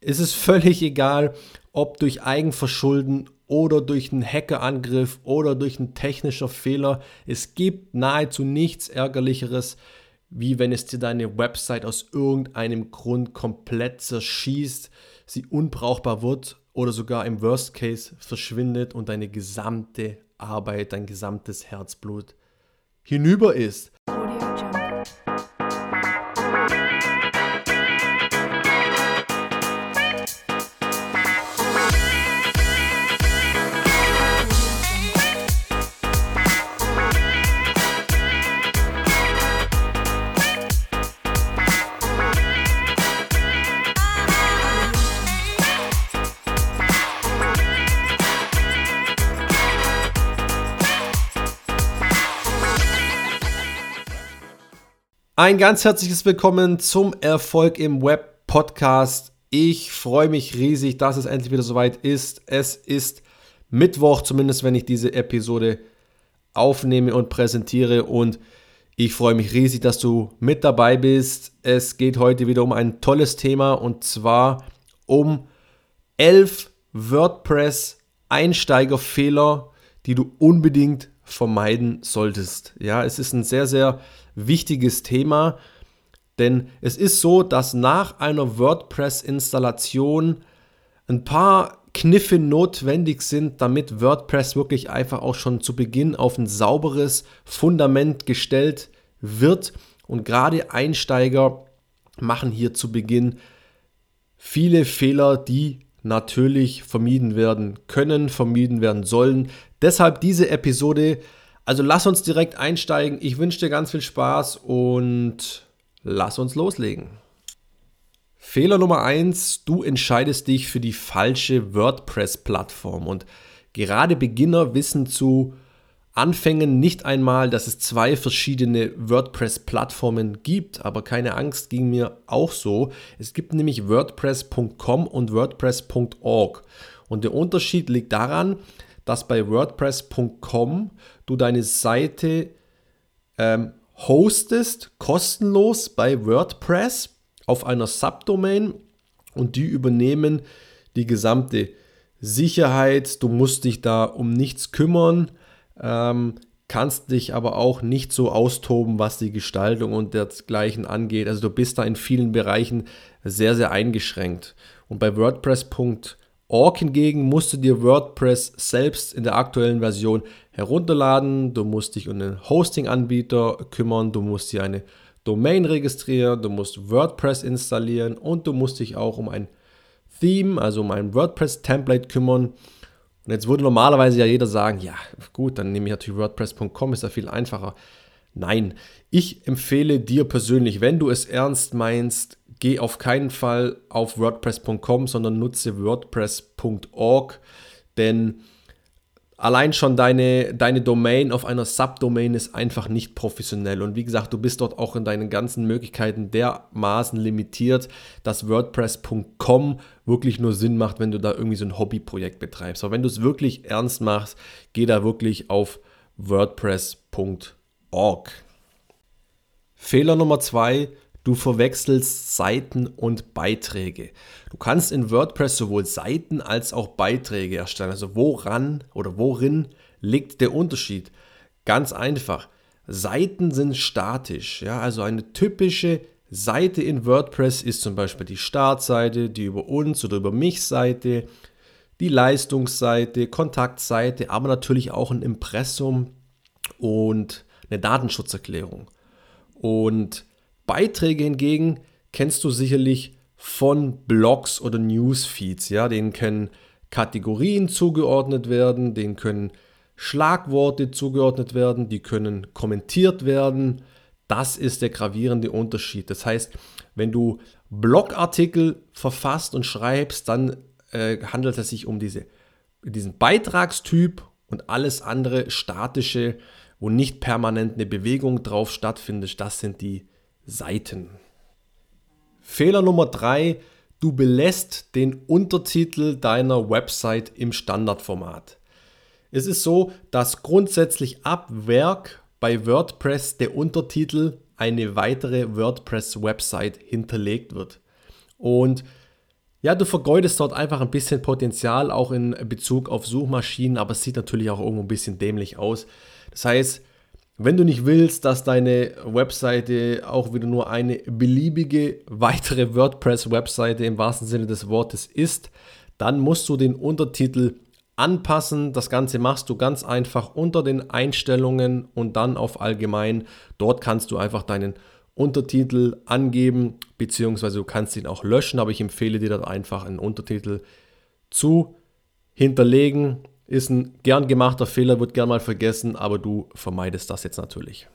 Es ist völlig egal, ob durch Eigenverschulden oder durch einen Hackerangriff oder durch einen technischen Fehler. Es gibt nahezu nichts ärgerlicheres, wie wenn es dir deine Website aus irgendeinem Grund komplett zerschießt, sie unbrauchbar wird oder sogar im Worst Case verschwindet und deine gesamte Arbeit, dein gesamtes Herzblut hinüber ist. Ein ganz herzliches Willkommen zum Erfolg im Web Podcast. Ich freue mich riesig, dass es endlich wieder soweit ist. Es ist Mittwoch, zumindest wenn ich diese Episode aufnehme und präsentiere. Und ich freue mich riesig, dass du mit dabei bist. Es geht heute wieder um ein tolles Thema und zwar um elf WordPress-Einsteigerfehler, die du unbedingt vermeiden solltest. Ja, es ist ein sehr, sehr wichtiges Thema, denn es ist so, dass nach einer WordPress-Installation ein paar Kniffe notwendig sind, damit WordPress wirklich einfach auch schon zu Beginn auf ein sauberes Fundament gestellt wird. Und gerade Einsteiger machen hier zu Beginn viele Fehler, die natürlich vermieden werden können, vermieden werden sollen. Deshalb diese Episode also lass uns direkt einsteigen. Ich wünsche dir ganz viel Spaß und lass uns loslegen. Fehler Nummer 1, du entscheidest dich für die falsche WordPress-Plattform und gerade Beginner wissen zu Anfängen nicht einmal, dass es zwei verschiedene WordPress-Plattformen gibt, aber keine Angst, ging mir auch so. Es gibt nämlich WordPress.com und WordPress.org und der Unterschied liegt daran, dass bei WordPress.com du deine Seite ähm, hostest, kostenlos bei WordPress auf einer Subdomain und die übernehmen die gesamte Sicherheit. Du musst dich da um nichts kümmern, ähm, kannst dich aber auch nicht so austoben, was die Gestaltung und dergleichen angeht. Also du bist da in vielen Bereichen sehr, sehr eingeschränkt. Und bei WordPress.com Org hingegen musst du dir WordPress selbst in der aktuellen Version herunterladen. Du musst dich um den Hosting-Anbieter kümmern, du musst dir eine Domain registrieren, du musst WordPress installieren und du musst dich auch um ein Theme, also um ein WordPress-Template kümmern. Und jetzt würde normalerweise ja jeder sagen, ja gut, dann nehme ich natürlich WordPress.com, ist ja viel einfacher. Nein, ich empfehle dir persönlich, wenn du es ernst meinst, geh auf keinen Fall auf WordPress.com, sondern nutze WordPress.org, denn allein schon deine, deine Domain auf einer Subdomain ist einfach nicht professionell. Und wie gesagt, du bist dort auch in deinen ganzen Möglichkeiten dermaßen limitiert, dass WordPress.com wirklich nur Sinn macht, wenn du da irgendwie so ein Hobbyprojekt betreibst. Aber wenn du es wirklich ernst machst, geh da wirklich auf WordPress.org. Fehler Nummer zwei, Du verwechselst Seiten und Beiträge. Du kannst in WordPress sowohl Seiten als auch Beiträge erstellen. Also woran oder worin liegt der Unterschied? Ganz einfach. Seiten sind statisch. Ja? Also eine typische Seite in WordPress ist zum Beispiel die Startseite, die über uns oder über mich Seite, die Leistungsseite, Kontaktseite, aber natürlich auch ein Impressum und eine Datenschutzerklärung. Und Beiträge hingegen kennst du sicherlich von Blogs oder Newsfeeds. Ja, denen können Kategorien zugeordnet werden, denen können Schlagworte zugeordnet werden, die können kommentiert werden. Das ist der gravierende Unterschied. Das heißt, wenn du Blogartikel verfasst und schreibst, dann äh, handelt es sich um diese, diesen Beitragstyp und alles andere statische, wo nicht permanent eine Bewegung drauf stattfindet, das sind die Seiten. Fehler Nummer 3, du belässt den Untertitel deiner Website im Standardformat. Es ist so, dass grundsätzlich ab Werk bei WordPress der Untertitel eine weitere WordPress-Website hinterlegt wird. Und Ja, du vergeudest dort einfach ein bisschen Potenzial, auch in Bezug auf Suchmaschinen, aber es sieht natürlich auch irgendwo ein bisschen dämlich aus. Das heißt, wenn du nicht willst, dass deine Webseite auch wieder nur eine beliebige weitere WordPress-Webseite im wahrsten Sinne des Wortes ist, dann musst du den Untertitel anpassen. Das Ganze machst du ganz einfach unter den Einstellungen und dann auf Allgemein. Dort kannst du einfach deinen Untertitel angeben, beziehungsweise du kannst ihn auch löschen, aber ich empfehle dir dort einfach einen Untertitel zu hinterlegen. Ist ein gern gemachter Fehler, wird gern mal vergessen, aber du vermeidest das jetzt natürlich.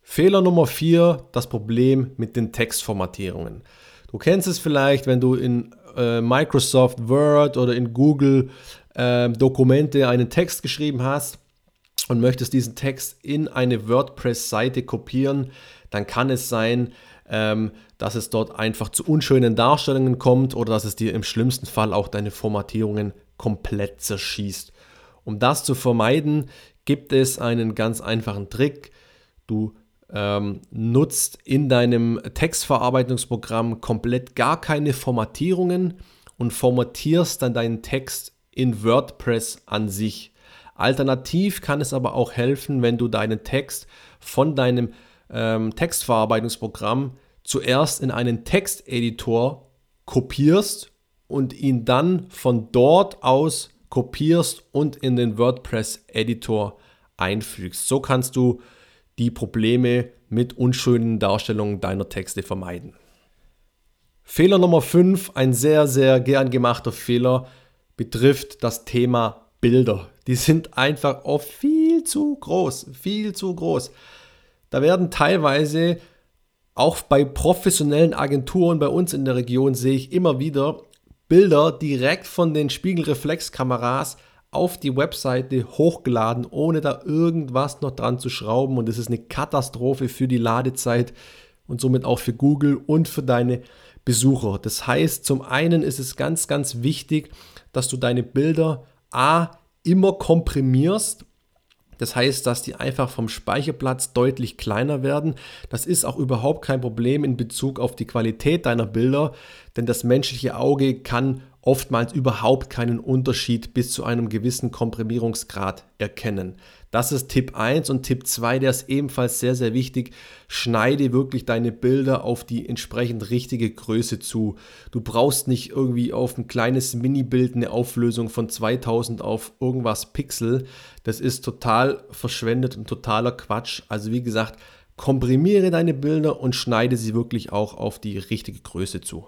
Fehler Nummer 4, das Problem mit den Textformatierungen. Du kennst es vielleicht, wenn du in äh, Microsoft Word oder in Google äh, Dokumente einen Text geschrieben hast und möchtest diesen Text in eine WordPress-Seite kopieren, dann kann es sein, ähm, dass es dort einfach zu unschönen Darstellungen kommt oder dass es dir im schlimmsten Fall auch deine Formatierungen komplett zerschießt. Um das zu vermeiden, gibt es einen ganz einfachen Trick. Du ähm, nutzt in deinem Textverarbeitungsprogramm komplett gar keine Formatierungen und formatierst dann deinen Text in WordPress an sich. Alternativ kann es aber auch helfen, wenn du deinen Text von deinem ähm, Textverarbeitungsprogramm zuerst in einen Texteditor kopierst und ihn dann von dort aus kopierst und in den WordPress-Editor einfügst. So kannst du die Probleme mit unschönen Darstellungen deiner Texte vermeiden. Fehler Nummer 5, ein sehr, sehr gern gemachter Fehler, betrifft das Thema Bilder. Die sind einfach oft viel zu groß, viel zu groß. Da werden teilweise auch bei professionellen Agenturen bei uns in der Region sehe ich immer wieder Bilder direkt von den Spiegelreflexkameras auf die Webseite hochgeladen, ohne da irgendwas noch dran zu schrauben. Und das ist eine Katastrophe für die Ladezeit und somit auch für Google und für deine Besucher. Das heißt, zum einen ist es ganz, ganz wichtig, dass du deine Bilder A immer komprimierst das heißt, dass die einfach vom Speicherplatz deutlich kleiner werden. Das ist auch überhaupt kein Problem in Bezug auf die Qualität deiner Bilder, denn das menschliche Auge kann oftmals überhaupt keinen Unterschied bis zu einem gewissen Komprimierungsgrad erkennen. Das ist Tipp 1 und Tipp 2, der ist ebenfalls sehr, sehr wichtig. Schneide wirklich deine Bilder auf die entsprechend richtige Größe zu. Du brauchst nicht irgendwie auf ein kleines Mini-Bild eine Auflösung von 2000 auf irgendwas Pixel. Das ist total verschwendet und totaler Quatsch. Also wie gesagt, komprimiere deine Bilder und schneide sie wirklich auch auf die richtige Größe zu.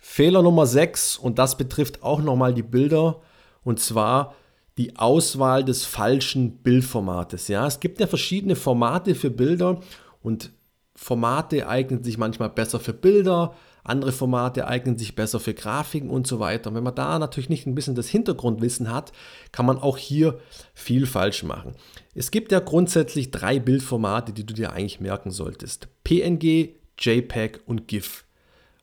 Fehler Nummer 6 und das betrifft auch nochmal die Bilder und zwar die Auswahl des falschen Bildformates. Ja, es gibt ja verschiedene Formate für Bilder und Formate eignen sich manchmal besser für Bilder, andere Formate eignen sich besser für Grafiken und so weiter. Und wenn man da natürlich nicht ein bisschen das Hintergrundwissen hat, kann man auch hier viel falsch machen. Es gibt ja grundsätzlich drei Bildformate, die du dir eigentlich merken solltest. PNG, JPEG und GIF.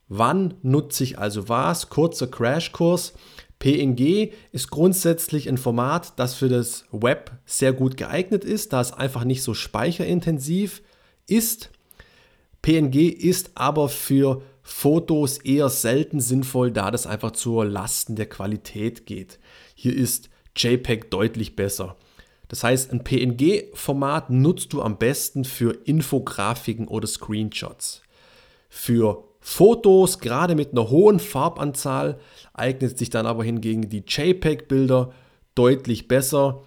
Wann nutze ich also was? Kurzer Crashkurs. PNG ist grundsätzlich ein Format, das für das Web sehr gut geeignet ist, da es einfach nicht so speicherintensiv ist. PNG ist aber für Fotos eher selten sinnvoll, da das einfach zur Lasten der Qualität geht. Hier ist JPEG deutlich besser. Das heißt, ein PNG-Format nutzt du am besten für Infografiken oder Screenshots. Für Fotos, gerade mit einer hohen Farbanzahl, eignet sich dann aber hingegen die JPEG-Bilder deutlich besser.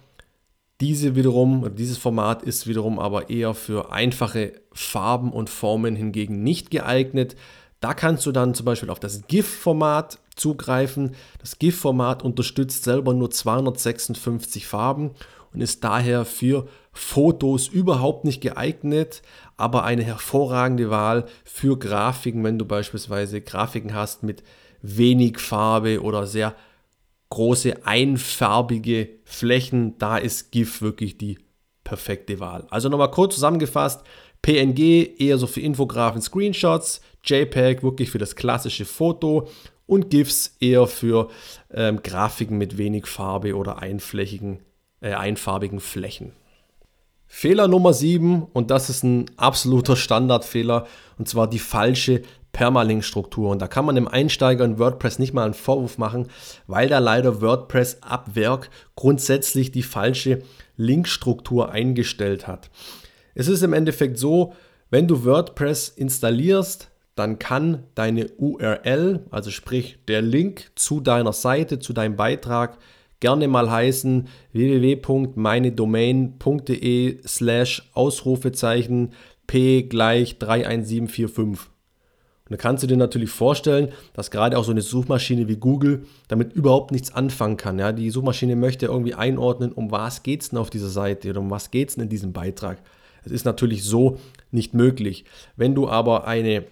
Diese wiederum, dieses Format ist wiederum aber eher für einfache Farben und Formen hingegen nicht geeignet. Da kannst du dann zum Beispiel auf das GIF-Format zugreifen. Das GIF-Format unterstützt selber nur 256 Farben und ist daher für Fotos überhaupt nicht geeignet, aber eine hervorragende Wahl für Grafiken, wenn du beispielsweise Grafiken hast mit wenig Farbe oder sehr große einfarbige Flächen, da ist GIF wirklich die perfekte Wahl. Also nochmal kurz zusammengefasst, PNG eher so für Infografen, Screenshots, JPEG wirklich für das klassische Foto und GIFs eher für ähm, Grafiken mit wenig Farbe oder einflächigen, äh, einfarbigen Flächen. Fehler Nummer 7, und das ist ein absoluter Standardfehler, und zwar die falsche Permalink-Struktur. Und da kann man dem Einsteiger in WordPress nicht mal einen Vorwurf machen, weil da leider WordPress ab Werk grundsätzlich die falsche Linkstruktur eingestellt hat. Es ist im Endeffekt so, wenn du WordPress installierst, dann kann deine URL, also sprich der Link zu deiner Seite, zu deinem Beitrag, gerne mal heißen www.meinedomain.de slash Ausrufezeichen p gleich 31745. Und da kannst du dir natürlich vorstellen, dass gerade auch so eine Suchmaschine wie Google damit überhaupt nichts anfangen kann. Ja, die Suchmaschine möchte irgendwie einordnen, um was geht es denn auf dieser Seite oder um was geht es denn in diesem Beitrag. Es ist natürlich so nicht möglich. Wenn du aber eine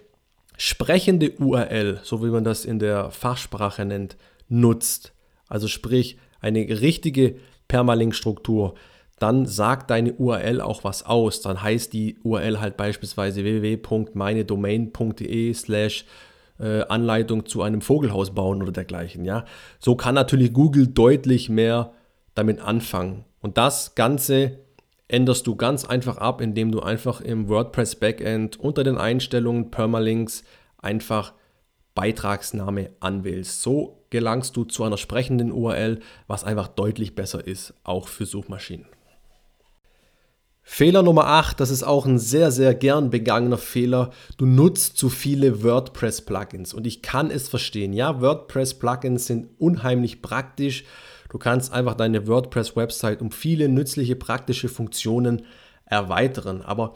sprechende URL, so wie man das in der Fachsprache nennt, nutzt, also sprich eine richtige Permalink-Struktur, dann sagt deine URL auch was aus. Dann heißt die URL halt beispielsweise www.meinedomain.de slash äh, Anleitung zu einem Vogelhaus bauen oder dergleichen. Ja? So kann natürlich Google deutlich mehr damit anfangen. Und das Ganze änderst du ganz einfach ab, indem du einfach im WordPress Backend unter den Einstellungen Permalinks einfach Beitragsname anwählst. So gelangst du zu einer sprechenden URL, was einfach deutlich besser ist, auch für Suchmaschinen. Fehler Nummer 8, das ist auch ein sehr, sehr gern begangener Fehler. Du nutzt zu viele WordPress-Plugins und ich kann es verstehen. Ja, WordPress-Plugins sind unheimlich praktisch Du kannst einfach deine WordPress-Website um viele nützliche, praktische Funktionen erweitern. Aber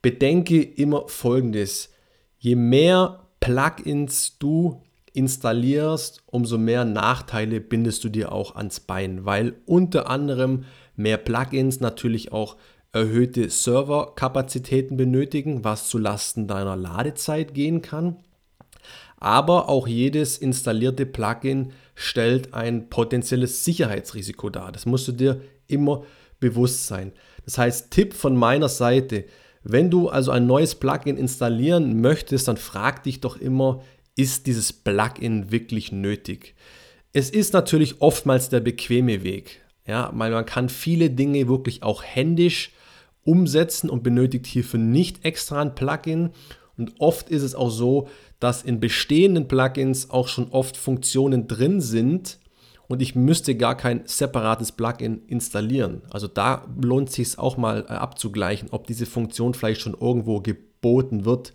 bedenke immer Folgendes. Je mehr Plugins du installierst, umso mehr Nachteile bindest du dir auch ans Bein, weil unter anderem mehr Plugins natürlich auch erhöhte Serverkapazitäten benötigen, was zu Lasten deiner Ladezeit gehen kann. Aber auch jedes installierte Plugin stellt ein potenzielles Sicherheitsrisiko dar. Das musst du dir immer bewusst sein. Das heißt, Tipp von meiner Seite, wenn du also ein neues Plugin installieren möchtest, dann frag dich doch immer, ist dieses Plugin wirklich nötig? Es ist natürlich oftmals der bequeme Weg. Ja, weil man kann viele Dinge wirklich auch händisch umsetzen und benötigt hierfür nicht extra ein Plugin. Und oft ist es auch so, dass in bestehenden Plugins auch schon oft Funktionen drin sind und ich müsste gar kein separates Plugin installieren. Also da lohnt es sich auch mal äh, abzugleichen, ob diese Funktion vielleicht schon irgendwo geboten wird.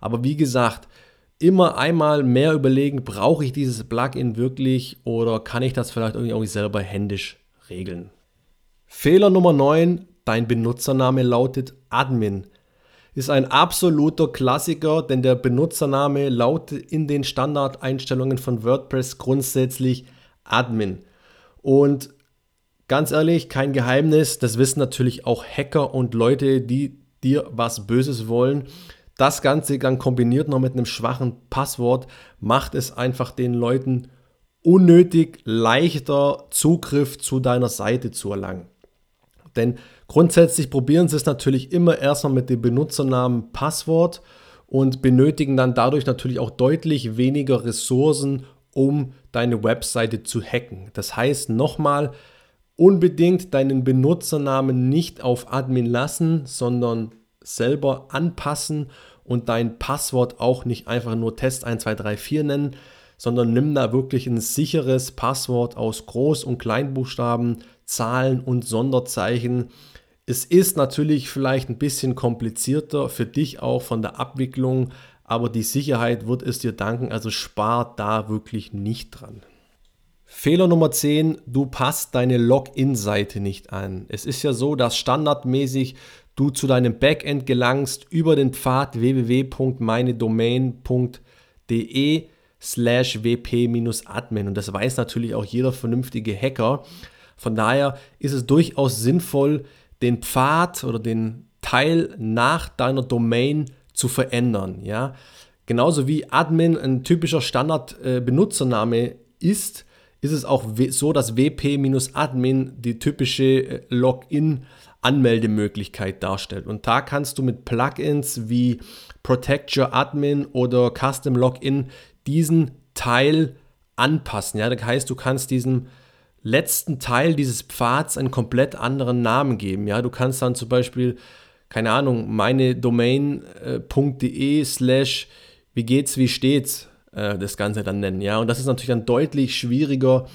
Aber wie gesagt, immer einmal mehr überlegen, brauche ich dieses Plugin wirklich oder kann ich das vielleicht irgendwie selber händisch regeln. Fehler Nummer 9, dein Benutzername lautet Admin ist ein absoluter Klassiker, denn der Benutzername lautet in den Standardeinstellungen von WordPress grundsätzlich Admin. Und ganz ehrlich, kein Geheimnis, das wissen natürlich auch Hacker und Leute, die dir was Böses wollen. Das Ganze dann kombiniert noch mit einem schwachen Passwort macht es einfach den Leuten unnötig leichter Zugriff zu deiner Seite zu erlangen. Denn grundsätzlich probieren sie es natürlich immer erstmal mit dem Benutzernamen Passwort und benötigen dann dadurch natürlich auch deutlich weniger Ressourcen, um deine Webseite zu hacken. Das heißt nochmal, unbedingt deinen Benutzernamen nicht auf Admin lassen, sondern selber anpassen und dein Passwort auch nicht einfach nur Test 1234 nennen, sondern nimm da wirklich ein sicheres Passwort aus Groß- und Kleinbuchstaben, Zahlen und Sonderzeichen. Es ist natürlich vielleicht ein bisschen komplizierter für dich auch von der Abwicklung, aber die Sicherheit wird es dir danken, also spar da wirklich nicht dran. Fehler Nummer 10, du passt deine Login-Seite nicht an. Es ist ja so, dass standardmäßig du zu deinem Backend gelangst über den Pfad www.meinedomain.de slash wp-admin und das weiß natürlich auch jeder vernünftige Hacker. Von daher ist es durchaus sinnvoll, den Pfad oder den Teil nach deiner Domain zu verändern. Ja? Genauso wie Admin ein typischer Standard-Benutzername äh, ist, ist es auch so, dass wp-admin die typische äh, Login-Anmeldemöglichkeit darstellt. Und da kannst du mit Plugins wie Protect Your Admin oder Custom Login diesen Teil anpassen. Ja, das heißt, du kannst diesem letzten Teil dieses Pfads einen komplett anderen Namen geben. Ja, du kannst dann zum Beispiel, keine Ahnung, meine Domain.de slash wie geht's, wie steht's, äh, das Ganze dann nennen. Ja, und das ist natürlich dann deutlich schwieriger,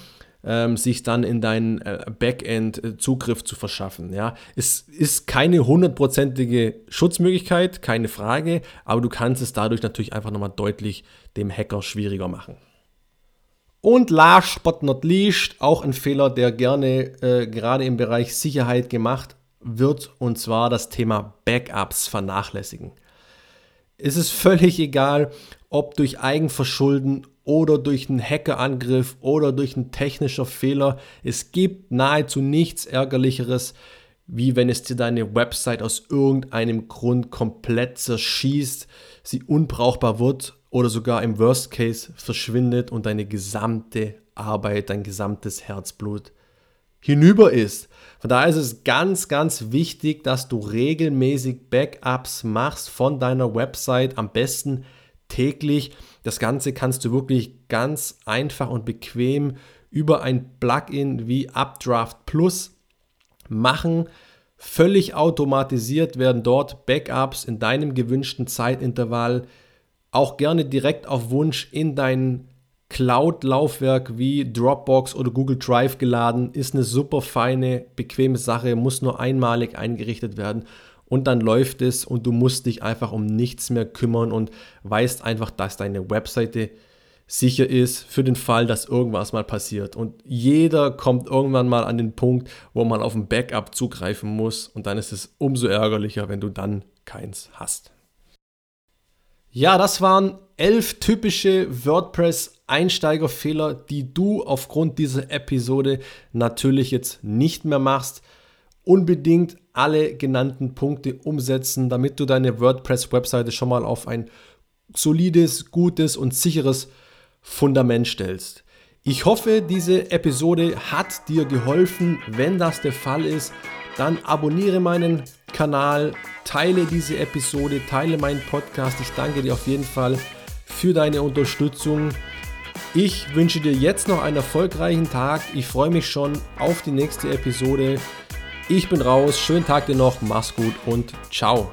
ähm, sich dann in deinen äh, Backend äh, Zugriff zu verschaffen. Ja, es ist keine hundertprozentige Schutzmöglichkeit, keine Frage, aber du kannst es dadurch natürlich einfach nochmal deutlich dem Hacker schwieriger machen. Und last but not least, auch ein Fehler, der gerne äh, gerade im Bereich Sicherheit gemacht wird, und zwar das Thema Backups vernachlässigen. Es ist völlig egal, ob durch Eigenverschulden oder durch einen Hackerangriff oder durch einen technischen Fehler. Es gibt nahezu nichts Ärgerlicheres, wie wenn es dir deine Website aus irgendeinem Grund komplett zerschießt, sie unbrauchbar wird oder sogar im Worst Case verschwindet und deine gesamte Arbeit, dein gesamtes Herzblut hinüber ist. Von daher ist es ganz, ganz wichtig, dass du regelmäßig Backups machst von deiner Website, am besten täglich. Das Ganze kannst du wirklich ganz einfach und bequem über ein Plugin wie Updraft Plus machen. Völlig automatisiert werden dort Backups in deinem gewünschten Zeitintervall auch gerne direkt auf Wunsch in dein Cloud-Laufwerk wie Dropbox oder Google Drive geladen. Ist eine super feine, bequeme Sache, muss nur einmalig eingerichtet werden und dann läuft es und du musst dich einfach um nichts mehr kümmern und weißt einfach, dass deine Webseite sicher ist für den Fall, dass irgendwas mal passiert. Und jeder kommt irgendwann mal an den Punkt, wo man auf ein Backup zugreifen muss und dann ist es umso ärgerlicher, wenn du dann keins hast. Ja, das waren elf typische WordPress-Einsteigerfehler, die du aufgrund dieser Episode natürlich jetzt nicht mehr machst. Unbedingt alle genannten Punkte umsetzen, damit du deine WordPress-Webseite schon mal auf ein solides, gutes und sicheres Fundament stellst. Ich hoffe, diese Episode hat dir geholfen. Wenn das der Fall ist, dann abonniere meinen Kanal, teile diese Episode, teile meinen Podcast. Ich danke dir auf jeden Fall für deine Unterstützung. Ich wünsche dir jetzt noch einen erfolgreichen Tag. Ich freue mich schon auf die nächste Episode. Ich bin raus. Schönen Tag dir noch. Mach's gut und ciao.